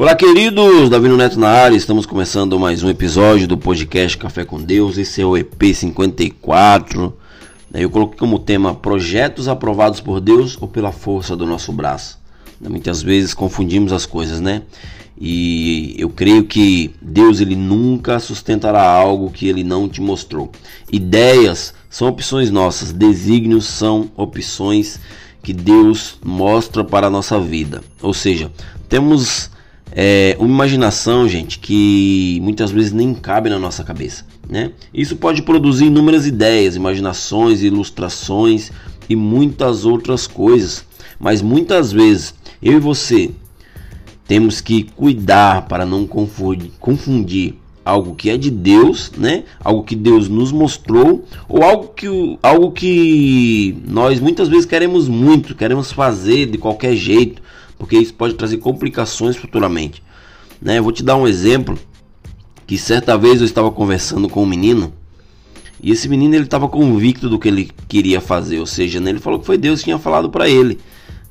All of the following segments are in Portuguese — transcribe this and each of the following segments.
Olá, queridos! Davi Neto na área, estamos começando mais um episódio do podcast Café com Deus. Esse é o EP 54. Eu coloquei como tema projetos aprovados por Deus ou pela força do nosso braço. Muitas vezes confundimos as coisas, né? E eu creio que Deus ele nunca sustentará algo que ele não te mostrou. Ideias são opções nossas, desígnios são opções que Deus mostra para a nossa vida. Ou seja, temos é, uma imaginação, gente, que muitas vezes nem cabe na nossa cabeça. Né? Isso pode produzir inúmeras ideias, imaginações, ilustrações e muitas outras coisas. Mas muitas vezes eu e você temos que cuidar para não confundir, confundir algo que é de Deus, né? Algo que Deus nos mostrou ou algo que algo que nós muitas vezes queremos muito, queremos fazer de qualquer jeito, porque isso pode trazer complicações futuramente. Né? Eu vou te dar um exemplo que certa vez eu estava conversando com um menino e esse menino ele estava convicto do que ele queria fazer, ou seja, né, ele falou que foi Deus que tinha falado para ele.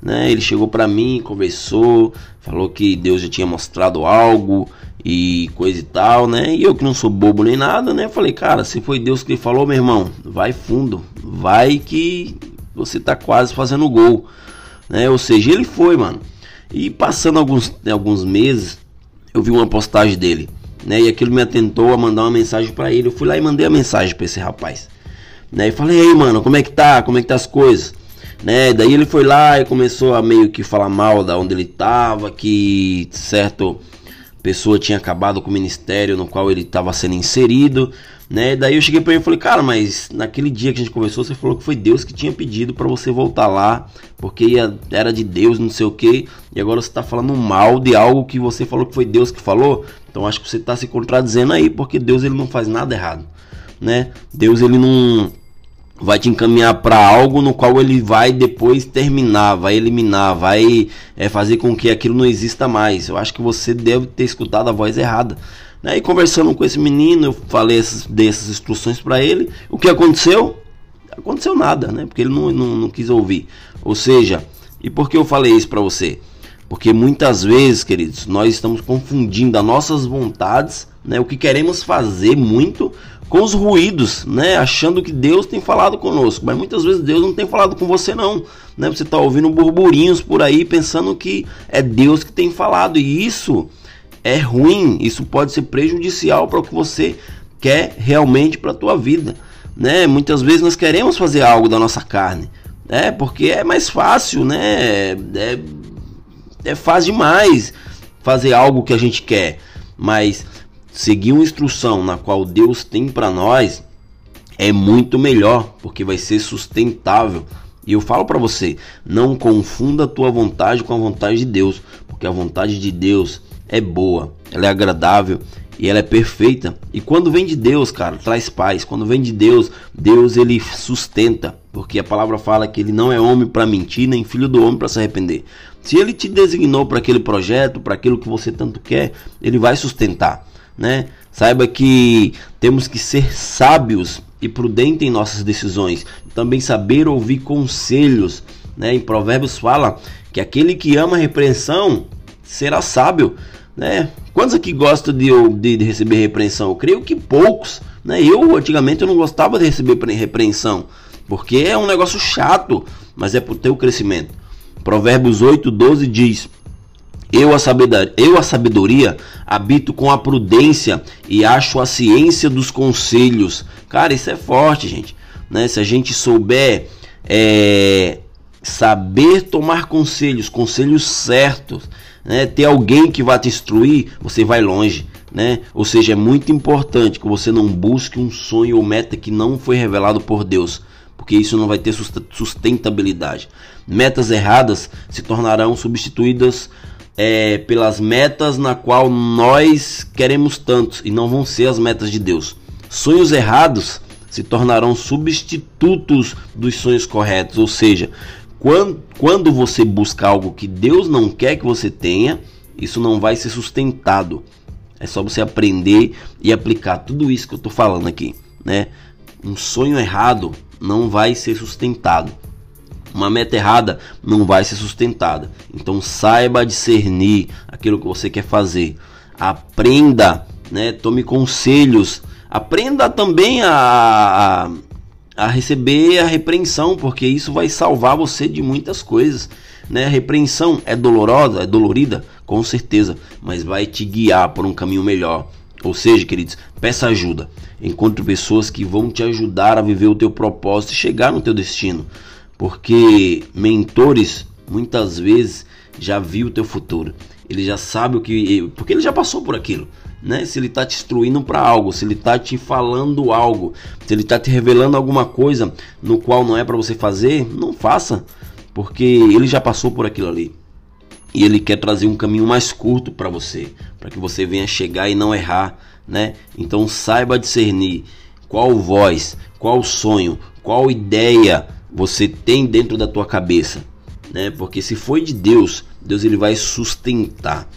Né? Ele chegou para mim, conversou, falou que Deus já tinha mostrado algo e coisa e tal, né? E eu que não sou bobo nem nada, né? Falei, cara, se foi Deus que falou, meu irmão, vai fundo, vai que você tá quase fazendo gol, né? Ou seja, ele foi, mano. E passando alguns, alguns meses, eu vi uma postagem dele, né? E aquilo me atentou a mandar uma mensagem para ele. Eu fui lá e mandei a mensagem para esse rapaz, né? E falei, aí, mano, como é que tá? Como é que tá as coisas? Né? Daí ele foi lá e começou a meio que falar mal da onde ele tava, que certo pessoa tinha acabado com o ministério no qual ele estava sendo inserido, né? Daí eu cheguei para ele e falei, cara, mas naquele dia que a gente conversou, você falou que foi Deus que tinha pedido para você voltar lá, porque ia, era de Deus, não sei o que, e agora você está falando mal de algo que você falou que foi Deus que falou. Então acho que você está se contradizendo aí, porque Deus ele não faz nada errado, né? Deus ele não vai te encaminhar para algo no qual ele vai depois terminar, vai eliminar, vai é, fazer com que aquilo não exista mais. Eu acho que você deve ter escutado a voz errada. Né? E conversando com esse menino, eu falei essas, dei essas instruções para ele. O que aconteceu? Aconteceu nada, né? Porque ele não, não, não quis ouvir. Ou seja, e por que eu falei isso para você? Porque muitas vezes, queridos, nós estamos confundindo as nossas vontades, né, o que queremos fazer muito, com os ruídos, né, achando que Deus tem falado conosco. Mas muitas vezes Deus não tem falado com você, não. Né? Você está ouvindo burburinhos por aí, pensando que é Deus que tem falado. E isso é ruim, isso pode ser prejudicial para o que você quer realmente para a tua vida. Né? Muitas vezes nós queremos fazer algo da nossa carne, né? porque é mais fácil, né? É, é fácil demais fazer algo que a gente quer, mas seguir uma instrução na qual Deus tem para nós é muito melhor, porque vai ser sustentável. E eu falo para você, não confunda a tua vontade com a vontade de Deus, porque a vontade de Deus é boa, ela é agradável e ela é perfeita. E quando vem de Deus, cara, traz paz. Quando vem de Deus, Deus ele sustenta, porque a palavra fala que ele não é homem para mentir, nem filho do homem para se arrepender. Se ele te designou para aquele projeto, para aquilo que você tanto quer, ele vai sustentar, né? Saiba que temos que ser sábios e prudentes em nossas decisões, também saber ouvir conselhos, né? Em Provérbios fala que aquele que ama a repreensão será sábio né? Quantos aqui gostam de, de, de, receber repreensão? Eu creio que poucos. Né? Eu, antigamente, eu não gostava de receber repreensão, porque é um negócio chato, mas é para o teu crescimento. Provérbios 8, 12 diz: eu a, sabedoria, eu, a sabedoria, habito com a prudência e acho a ciência dos conselhos. Cara, isso é forte, gente. Né? Se a gente souber é, saber tomar conselhos, conselhos certos, né, ter alguém que vai te instruir, você vai longe. Né? Ou seja, é muito importante que você não busque um sonho ou meta que não foi revelado por Deus, porque isso não vai ter sustentabilidade. Metas erradas se tornarão substituídas é, pelas metas na qual nós queremos tanto e não vão ser as metas de Deus. Sonhos errados se tornarão substitutos dos sonhos corretos, ou seja, quando, você busca algo que Deus não quer que você tenha, isso não vai ser sustentado. É só você aprender e aplicar tudo isso que eu estou falando aqui, né? Um sonho errado não vai ser sustentado. Uma meta errada não vai ser sustentada. Então saiba discernir aquilo que você quer fazer. Aprenda, né? Tome conselhos. Aprenda também a a receber a repreensão, porque isso vai salvar você de muitas coisas. Né? A repreensão é dolorosa, é dolorida, com certeza, mas vai te guiar por um caminho melhor. Ou seja, queridos, peça ajuda. Encontre pessoas que vão te ajudar a viver o teu propósito e chegar no teu destino. Porque mentores muitas vezes já viu o teu futuro. Ele já sabe o que, porque ele já passou por aquilo né? Se ele está te instruindo para algo, se ele está te falando algo, se ele está te revelando alguma coisa no qual não é para você fazer, não faça, porque ele já passou por aquilo ali. E ele quer trazer um caminho mais curto para você, para que você venha chegar e não errar, né? Então saiba discernir qual voz, qual sonho, qual ideia você tem dentro da tua cabeça, né? Porque se foi de Deus, Deus ele vai sustentar.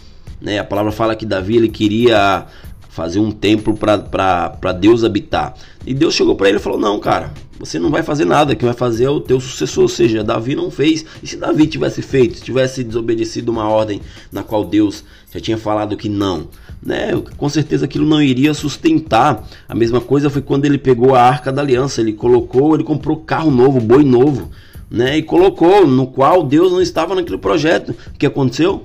Né? A palavra fala que Davi ele queria fazer um templo para Deus habitar. E Deus chegou para ele e falou: Não, cara, você não vai fazer nada, quem vai fazer é o teu sucessor. Ou seja, Davi não fez. E se Davi tivesse feito, se tivesse desobedecido uma ordem na qual Deus já tinha falado que não, né? Com certeza aquilo não iria sustentar. A mesma coisa foi quando ele pegou a arca da aliança, ele colocou, ele comprou carro novo, boi novo. Né, e colocou no qual Deus não estava naquele projeto. O que aconteceu?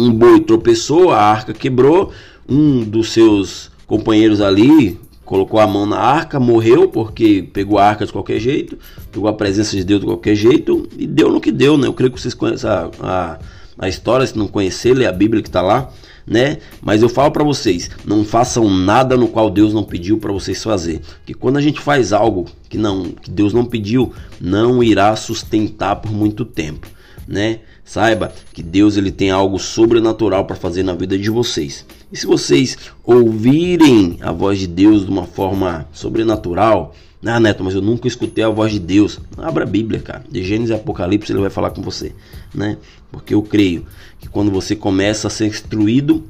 Um boi tropeçou, a arca quebrou, um dos seus companheiros ali colocou a mão na arca, morreu porque pegou a arca de qualquer jeito, pegou a presença de Deus de qualquer jeito e deu no que deu, né? Eu creio que vocês conhecem a, a, a história, se não conhecer, lê a Bíblia que está lá, né? Mas eu falo para vocês, não façam nada no qual Deus não pediu para vocês fazer, que quando a gente faz algo que não, que Deus não pediu, não irá sustentar por muito tempo, né? Saiba que Deus ele tem algo sobrenatural para fazer na vida de vocês. E se vocês ouvirem a voz de Deus de uma forma sobrenatural, ah, Neto, mas eu nunca escutei a voz de Deus. Abra a Bíblia, cara. De Gênesis e Apocalipse ele vai falar com você, né? Porque eu creio que quando você começa a ser instruído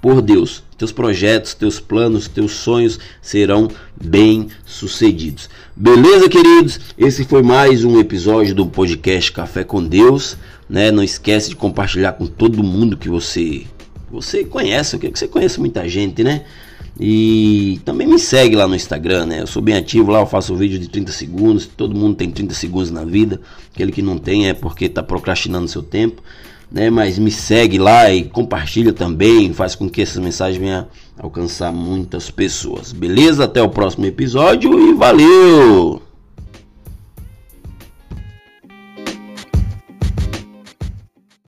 por Deus, teus projetos, teus planos, teus sonhos serão bem sucedidos. Beleza, queridos? Esse foi mais um episódio do podcast Café com Deus né? Não esquece de compartilhar com todo mundo que você você conhece, eu quero que você conheça muita gente, né? E também me segue lá no Instagram, né? Eu sou bem ativo lá, eu faço vídeo de 30 segundos. Todo mundo tem 30 segundos na vida. Aquele que não tem é porque está procrastinando seu tempo, né? Mas me segue lá e compartilha também, faz com que essas mensagens venham alcançar muitas pessoas. Beleza? Até o próximo episódio e valeu!